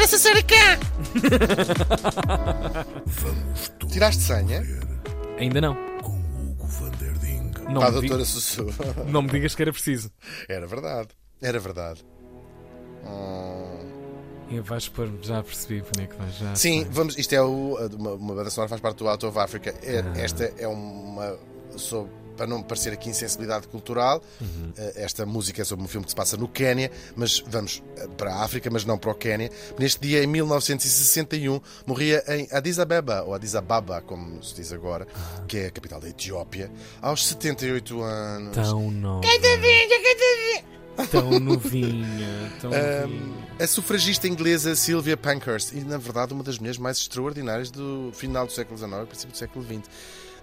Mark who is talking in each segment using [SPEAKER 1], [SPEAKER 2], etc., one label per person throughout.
[SPEAKER 1] doutora Sassaricá! Tiraste senha?
[SPEAKER 2] Ainda não. Não
[SPEAKER 1] Para a
[SPEAKER 2] me,
[SPEAKER 1] doutora
[SPEAKER 2] digas,
[SPEAKER 1] Sussu.
[SPEAKER 2] não me digas que era preciso.
[SPEAKER 1] Era verdade. Era verdade. Hum,
[SPEAKER 2] E vais pôr, já percebi onde é que vais. Já
[SPEAKER 1] Sim,
[SPEAKER 2] sei.
[SPEAKER 1] vamos. Isto é o, uma, uma banda sonora faz parte do Out of Africa. É-
[SPEAKER 2] Ah.
[SPEAKER 1] Esta é uma. Sobre, para não parecer aqui insensibilidade cultural,
[SPEAKER 2] Uhum.
[SPEAKER 1] esta música é sobre um filme que se passa no Quénia, mas vamos eh, para a África, mas não para o Quénia. Neste dia, em 1961, morria em Addis Abeba, ou Addis Ababa, como se diz agora,
[SPEAKER 2] Ah.
[SPEAKER 1] que é a capital da Etiópia, aos 78 anos.
[SPEAKER 2] Tão nova. Tão novinha. Tão novinha.
[SPEAKER 1] A sufragista inglesa Sylvia Pankhurst, e na verdade uma das mulheres mais extraordinárias do final do século XIX e princípio do século XX.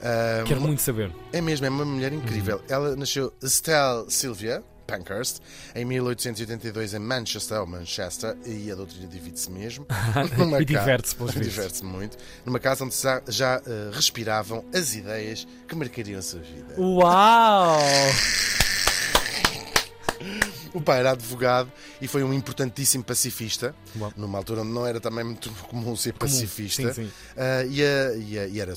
[SPEAKER 1] Ah,
[SPEAKER 2] Quero muito saber.
[SPEAKER 1] É mesmo, é uma mulher incrível. Ela nasceu Estelle Sylvia Pankhurst em 1882 em Manchester, ou Manchester, e a doutrina divide-se mesmo.
[SPEAKER 2] E diverte-se, pelos.
[SPEAKER 1] Diverte-se muito. Numa casa onde já, já, ah, respiravam as ideias que marcariam a sua vida.
[SPEAKER 2] Uau!
[SPEAKER 1] O pai era advogado e foi um importantíssimo pacifista,
[SPEAKER 2] Uau.
[SPEAKER 1] numa altura onde não era também muito comum ser pacifista.
[SPEAKER 2] Sim, sim.
[SPEAKER 1] Ah, e, a- e a- e era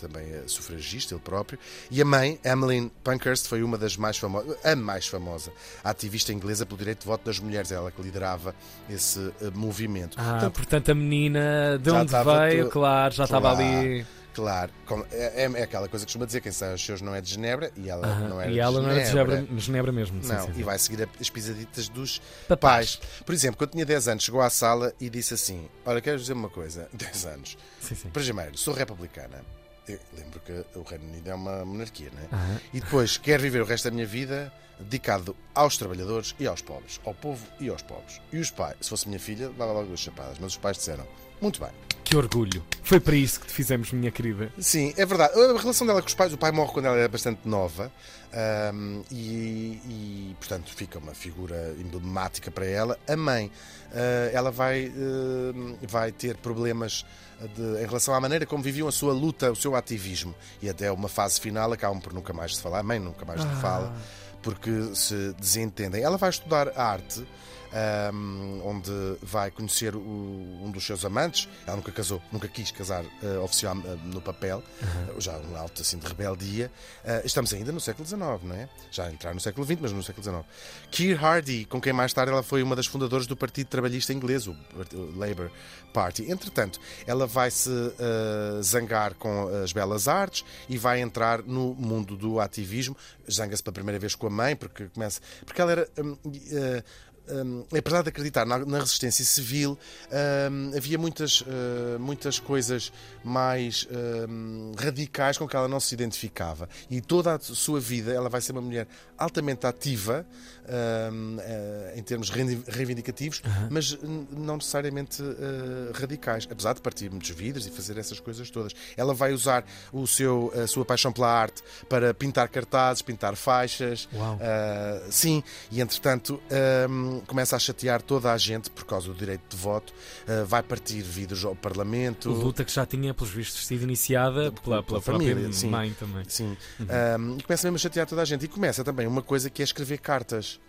[SPEAKER 1] também a sufragista, ele próprio. E a mãe, Emmeline Pankhurst, foi uma das mais famosas, a mais famosa ativista inglesa pelo direito de voto das mulheres, ela que liderava esse ah, movimento.
[SPEAKER 2] Ah,
[SPEAKER 1] Portanto,
[SPEAKER 2] portanto, a menina de onde veio,
[SPEAKER 1] tu-
[SPEAKER 2] claro, já estava
[SPEAKER 1] Claro.
[SPEAKER 2] ali.
[SPEAKER 1] Claro, como- é, é aquela coisa que costuma dizer: quem sai aos seus não é de Genebra e ela
[SPEAKER 2] Ah,
[SPEAKER 1] não era
[SPEAKER 2] e ela
[SPEAKER 1] de
[SPEAKER 2] não era de
[SPEAKER 1] Genebra.
[SPEAKER 2] Genebra, Genebra mesmo.
[SPEAKER 1] Não,
[SPEAKER 2] sim, sim.
[SPEAKER 1] e vai seguir as pisaditas dos
[SPEAKER 2] Papais.
[SPEAKER 1] pais. Por exemplo, quando tinha 10 anos, chegou à sala e disse assim: Olha, quero dizer uma coisa, 10 anos.
[SPEAKER 2] Sim, sim.
[SPEAKER 1] Primeiro, sou republicana. Eu lembro que o Reino Unido é uma monarquia, não é?
[SPEAKER 2] Aham.
[SPEAKER 1] E depois, quero viver o resto da minha vida dedicado aos trabalhadores e aos pobres. Ao povo e aos pobres. E os pais, se fosse minha filha, dava logo duas chapadas. Mas os pais disseram: Muito bem.
[SPEAKER 2] Que orgulho. Foi para isso que te fizemos, minha querida.
[SPEAKER 1] Sim, é verdade. A relação dela com os pais, o pai morre quando ela era bastante nova ahm, e, e, portanto, fica uma figura emblemática para ela. A mãe, ah, ela vai, ahm, vai ter problemas de- em relação à maneira como viviam a sua luta, o seu ativismo. E até uma fase final acabam por nunca mais se falar. A mãe nunca mais se fala porque se desentendem. Ela vai estudar arte. Ahm, onde vai conhecer o- um dos seus amantes. Ela nunca casou, nunca quis casar ah, oficial ah, no papel, ah, já um alto assim de rebeldia. Ah, estamos ainda no século XIX, não é? Já entrar no século XX, mas no século XIX. Keir Hardie, com quem mais tarde ela foi uma das fundadoras do Partido Trabalhista Inglês, o, Labour Party. Entretanto, ela vai se zangar com as belas artes e vai entrar no mundo do ativismo. Zanga-se pela primeira vez com a mãe, porque começa. Porque ela era. hum, Hum, apesar de acreditar na, na resistência civil, hum, havia muitas, uh, muitas coisas mais hum, radicais com que ela não se identificava. E toda a sua vida ela vai ser uma mulher altamente ativa eh, em termos reivindicativos, mas n- não necessariamente eh, radicais. Apesar de partir muitos vidros e fazer essas coisas todas. Ela vai usar o seu, a sua paixão pela arte para pintar cartazes, pintar faixas.
[SPEAKER 2] Uau.
[SPEAKER 1] Uh, sim, e entretanto um, começa a chatear toda a gente por causa do direito de voto, uh, vai partir vidros ao Parlamento.
[SPEAKER 2] Luta que já tinha, pelos vistos, sido iniciada pela, pela,
[SPEAKER 1] família,
[SPEAKER 2] própria
[SPEAKER 1] sim.
[SPEAKER 2] mãe também.
[SPEAKER 1] Sim, Um, e começa mesmo a chatear toda a gente. E começa também uma coisa que é escrever cartas.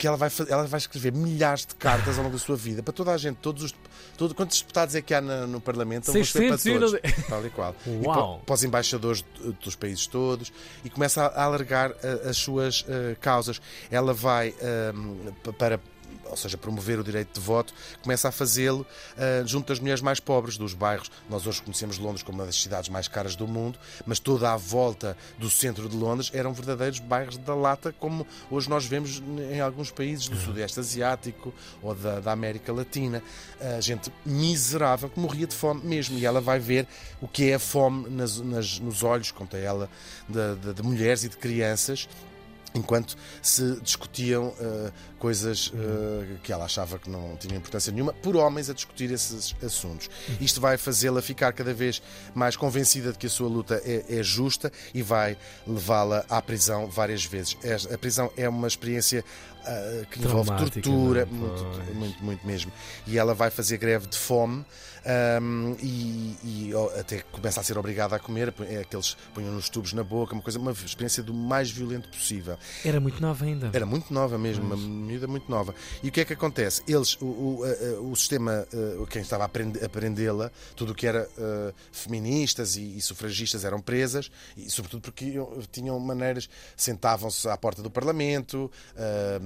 [SPEAKER 1] Que ela vai, ela vai escrever milhares de cartas ao longo da sua vida para toda a gente. Todos os, todo, quantos deputados é que há na- no Parlamento? Vou escrever para
[SPEAKER 2] 600 e
[SPEAKER 1] todos. Tal e qual. E para, para os embaixadores dos países todos. E começa a, a alargar uh, as suas uh, causas. Ela vai um, pa- para ou seja, promover o direito de voto, começa a fazê-lo ah, junto das mulheres mais pobres dos bairros. Nós hoje conhecemos Londres como uma das cidades mais caras do mundo, mas toda à volta do centro de Londres eram verdadeiros bairros da lata, como hoje nós vemos em alguns países do Sudeste Asiático ou da, da América Latina. A gente miserável que morria de fome mesmo. E ela vai ver o que é a fome nas, nas- nos olhos, conta ela, de, de- de mulheres e de crianças enquanto se discutiam eh, coisas eh, que ela achava que não tinham importância nenhuma, por homens a discutir esses assuntos. Isto vai fazê-la ficar cada vez mais convencida de que a sua luta é, é justa e vai levá-la à prisão várias vezes. Es- A prisão é uma experiência ah, que envolve tortura,
[SPEAKER 2] é?
[SPEAKER 1] muito, muito, muito mesmo. E ela vai fazer greve de fome. ahm, e, e, ó, até começa a ser obrigada a comer, é aqueles punham nos tubos na boca, uma coisa, uma experiência do mais violento possível.
[SPEAKER 2] Era muito nova ainda.
[SPEAKER 1] Era muito nova mesmo, uma miúda muito nova. E o que é que acontece? Eles, o, o, o sistema, eh, quem estava a aprend- a aprendê-la, tudo o que era eh, feministas e, e sufragistas eram presas, e sobretudo porque tinham maneiras, sentavam-se à porta do Parlamento, eh,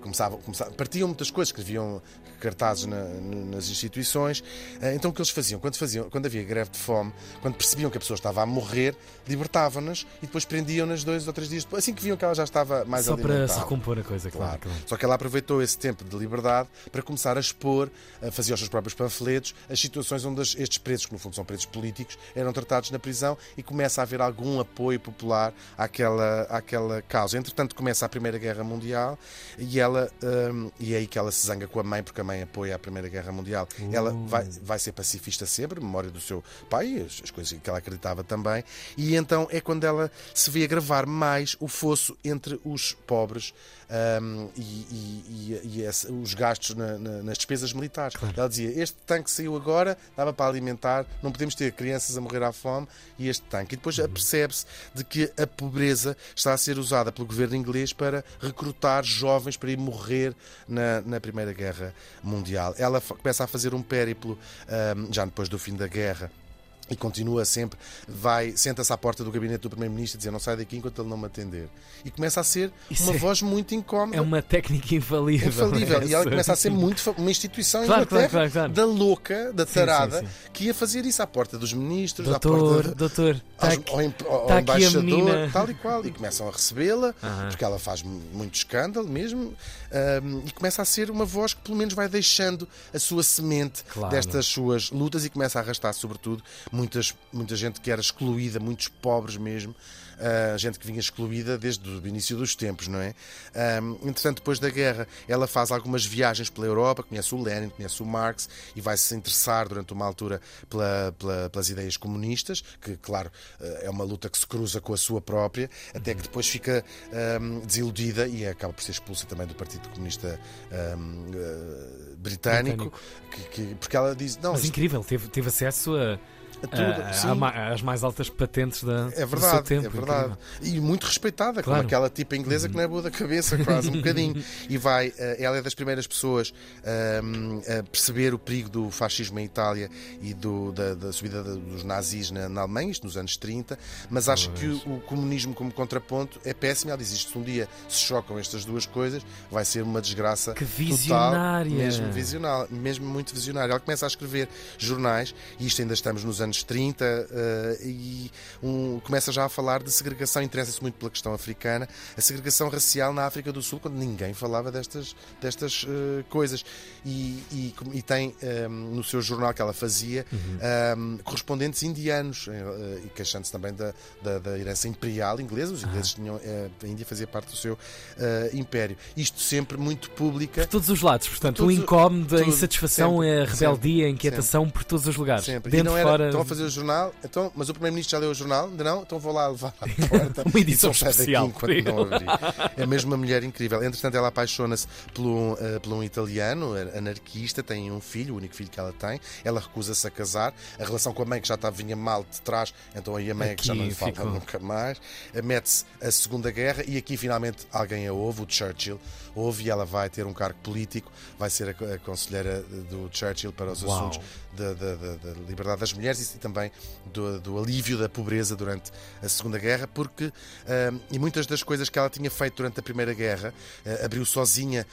[SPEAKER 1] começavam, começavam, partiam muitas coisas, escreviam cartazes na- nas instituições. Eh, Então o que eles faziam? Quando, faziam? quando havia greve de fome, quando percebiam que a pessoa estava a morrer, libertavam-nas e depois prendiam-nas dois ou três dias depois, assim que viam que ela já estava mais
[SPEAKER 2] Só para
[SPEAKER 1] alimentada.
[SPEAKER 2] se recompor a coisa, claro.
[SPEAKER 1] Claro.
[SPEAKER 2] claro.
[SPEAKER 1] Só que ela aproveitou esse tempo de liberdade para começar a expor, a fazer os seus próprios panfletos, as situações onde estes presos, que no fundo são presos políticos, eram tratados na prisão e começa a haver algum apoio popular àquela, àquela causa. Entretanto, começa a Primeira Guerra Mundial e ela hum, e é aí que ela se zanga com a mãe, porque a mãe apoia a Primeira Guerra Mundial. Ela vai, vai ser pacifista sempre, memória do seu pai, as, as coisas que ela acreditava também, e então é quando ela se vê agravar mais o fosso entre os pobres hum, e, e- e- e os gastos na- na- nas despesas militares. Ela dizia: Este tanque saiu agora, dava para alimentar, não podemos ter crianças a morrer à fome, e este tanque. E depois apercebe-se de que a pobreza está a ser usada pelo governo inglês para recrutar jovens para ir morrer na, na Primeira Guerra Mundial. Ela começa a fazer um périplo hum, já depois do fim da guerra. E continua sempre, vai, senta-se à porta do gabinete do Primeiro-Ministro e diz: Não sai daqui enquanto ele não me atender. E começa a ser
[SPEAKER 2] Isso
[SPEAKER 1] uma
[SPEAKER 2] é-
[SPEAKER 1] voz muito incómoda.
[SPEAKER 2] É uma técnica infalível.
[SPEAKER 1] Infalível. E ela começa a ser muito uma instituição
[SPEAKER 2] Claro, claro, claro, claro.
[SPEAKER 1] da louca, da
[SPEAKER 2] Sim,
[SPEAKER 1] tarada,
[SPEAKER 2] sim,
[SPEAKER 1] que ia fazer isso à porta dos ministros, à
[SPEAKER 2] Doutor,
[SPEAKER 1] porta
[SPEAKER 2] doutor, tá
[SPEAKER 1] aos-
[SPEAKER 2] aqui-
[SPEAKER 1] ao, ao
[SPEAKER 2] tá
[SPEAKER 1] embaixador, tal e qual. E começam a recebê-la,
[SPEAKER 2] Aham.
[SPEAKER 1] porque ela faz mu- muito escândalo mesmo, ahm, e começa a ser uma voz que pelo menos vai deixando a sua semente destas suas lutas e começa a arrastar, sobretudo, muitas, muita gente que era excluída, muitos pobres mesmo. ah, gente que vinha excluída desde o início dos tempos, não é? Ahm, entretanto, depois da guerra, ela faz algumas viagens pela Europa, conhece o Lenin, conhece o Marx e vai se interessar durante uma altura pela- pela- pelas ideias comunistas, que, claro, eh, é uma luta que se cruza com a sua própria, até que depois fica ahm, desiludida e acaba por ser expulsa também do Partido Comunista ahm, eh, britânico, que- que- porque ela diz: Não,
[SPEAKER 2] Mas
[SPEAKER 1] isto
[SPEAKER 2] incrível, teve, teve acesso a,
[SPEAKER 1] tudo.
[SPEAKER 2] a-
[SPEAKER 1] sim.
[SPEAKER 2] a às mais altas patentes da,
[SPEAKER 1] É
[SPEAKER 2] do seu
[SPEAKER 1] verdade,
[SPEAKER 2] tempo.
[SPEAKER 1] é verdade. E muito respeitada, como
[SPEAKER 2] Claro.
[SPEAKER 1] aquela tipa inglesa que não é boa da cabeça, quase um bocadinho. E vai, eh, ela é das primeiras pessoas ahm, a perceber o perigo do fascismo em Itália e do- da, da subida da- dos nazis na, na Alemanha, isto nos anos 30, mas acha que o, o comunismo como contraponto é péssimo. Ela diz isto: se um dia se chocam estas duas coisas, vai ser uma desgraça
[SPEAKER 2] Que
[SPEAKER 1] total,
[SPEAKER 2] visionária!
[SPEAKER 1] mesmo visionária, mesmo muito visionária. Ela começa a escrever jornais, e isto ainda estamos nos anos 30, eh, e um- começa já a falar de segregação, interessa-se muito pela questão africana, a segregação racial na África do Sul, quando ninguém falava destas, destas eh, coisas. E, e, e tem eh, no seu jornal que ela fazia eh, correspondentes indianos, eh, e queixando-se também da, da, da herança imperial inglesa. Os ingleses tinham, eh, a Índia fazia parte do seu império. Isto sempre muito pública.
[SPEAKER 2] Por todos os lados, portanto,
[SPEAKER 1] Por
[SPEAKER 2] o incómodo, a insatisfação,
[SPEAKER 1] sempre,
[SPEAKER 2] a rebeldia, a inquietação por todos os lugares.
[SPEAKER 1] Sempre.
[SPEAKER 2] Dentro,
[SPEAKER 1] e não era,
[SPEAKER 2] fora.
[SPEAKER 1] Estão a fazer o jornal, então, mas o Primeiro-Ministro já leu o jornal? Ainda não? Então vou lá levar à porta.
[SPEAKER 2] Uma edição especial
[SPEAKER 1] não abrir. É mesmo uma mulher incrível. Entretanto, ela apaixona-se por um, eh, por um italiano, anarquista, tem um filho, o único filho que ela tem. Ela recusa-se a casar. A relação com a mãe, que já estava, vinha mal de trás, então aí a mãe é que já não lhe
[SPEAKER 2] ficou.
[SPEAKER 1] nunca mais. Eh, Mete-se a Segunda Guerra e aqui finalmente alguém a ouve, o Churchill. Ouve e ela vai ter um cargo político, vai ser a, a conselheira do Churchill para os
[SPEAKER 2] Uau.
[SPEAKER 1] assuntos da liberdade das mulheres e também do, do alívio da pobreza durante a Segunda Guerra, porque ahm, e muitas das coisas que ela tinha feito durante a Primeira Guerra, ah, abriu sozinha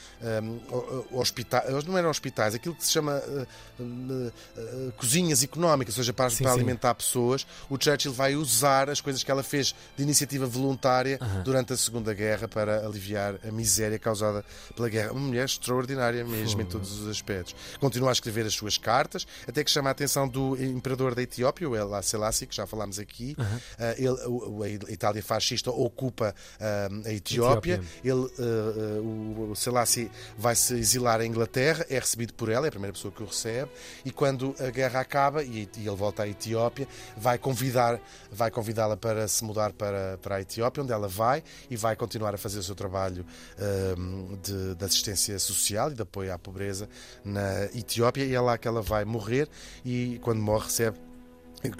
[SPEAKER 1] hospitais, não eram hospitais, aquilo que se chama ah, ah, ah, cozinhas económicas, ou seja, para,
[SPEAKER 2] Sim,
[SPEAKER 1] para
[SPEAKER 2] sim.
[SPEAKER 1] alimentar pessoas. O Churchill vai usar as coisas que ela fez de iniciativa voluntária durante a Segunda Guerra para aliviar a miséria causada pela guerra. Uma mulher extraordinária mesmo em todos os aspectos. Continua a escrever as suas cartas, até que chama a atenção do imperador da Etiópia, o El Selassie, que já falámos aqui. Ah, ele, o- a Itália fascista ocupa ah, a Etiópia.
[SPEAKER 2] Etiópia.
[SPEAKER 1] Ele, ah, o, Selassie vai se exilar à Inglaterra, é recebido por ela, é a primeira pessoa que o recebe, e quando a guerra acaba e, e ele volta à Etiópia, vai convidar, vai convidá-la para se mudar para, para a Etiópia, onde ela vai e vai continuar a fazer o seu trabalho ah, de, de assistência social e de apoio à pobreza na Etiópia, e é lá que ela vai morrer, e quando morre recebe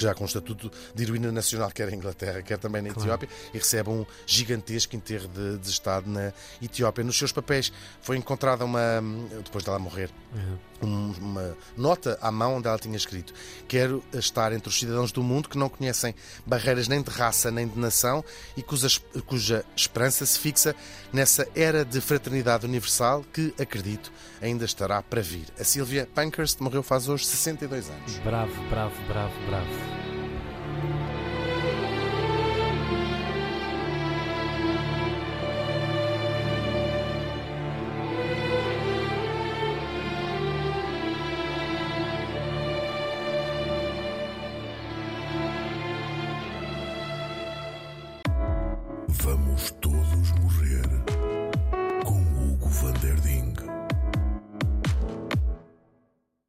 [SPEAKER 1] já com o estatuto de heroína nacional, quer em Inglaterra, quer também na
[SPEAKER 2] Claro.
[SPEAKER 1] Etiópia, e recebe um gigantesco enterro de, de Estado na Etiópia. Nos seus papéis foi encontrada uma, depois dela morrer, um- uma nota à mão onde ela tinha escrito: Quero estar entre os cidadãos do mundo que não conhecem barreiras nem de raça nem de nação e cuja, cuja esperança se fixa nessa era de fraternidade universal que, acredito, ainda estará para vir. A Sylvia Pankhurst morreu faz hoje 62 anos.
[SPEAKER 2] Bravo, bravo, bravo, bravo. love.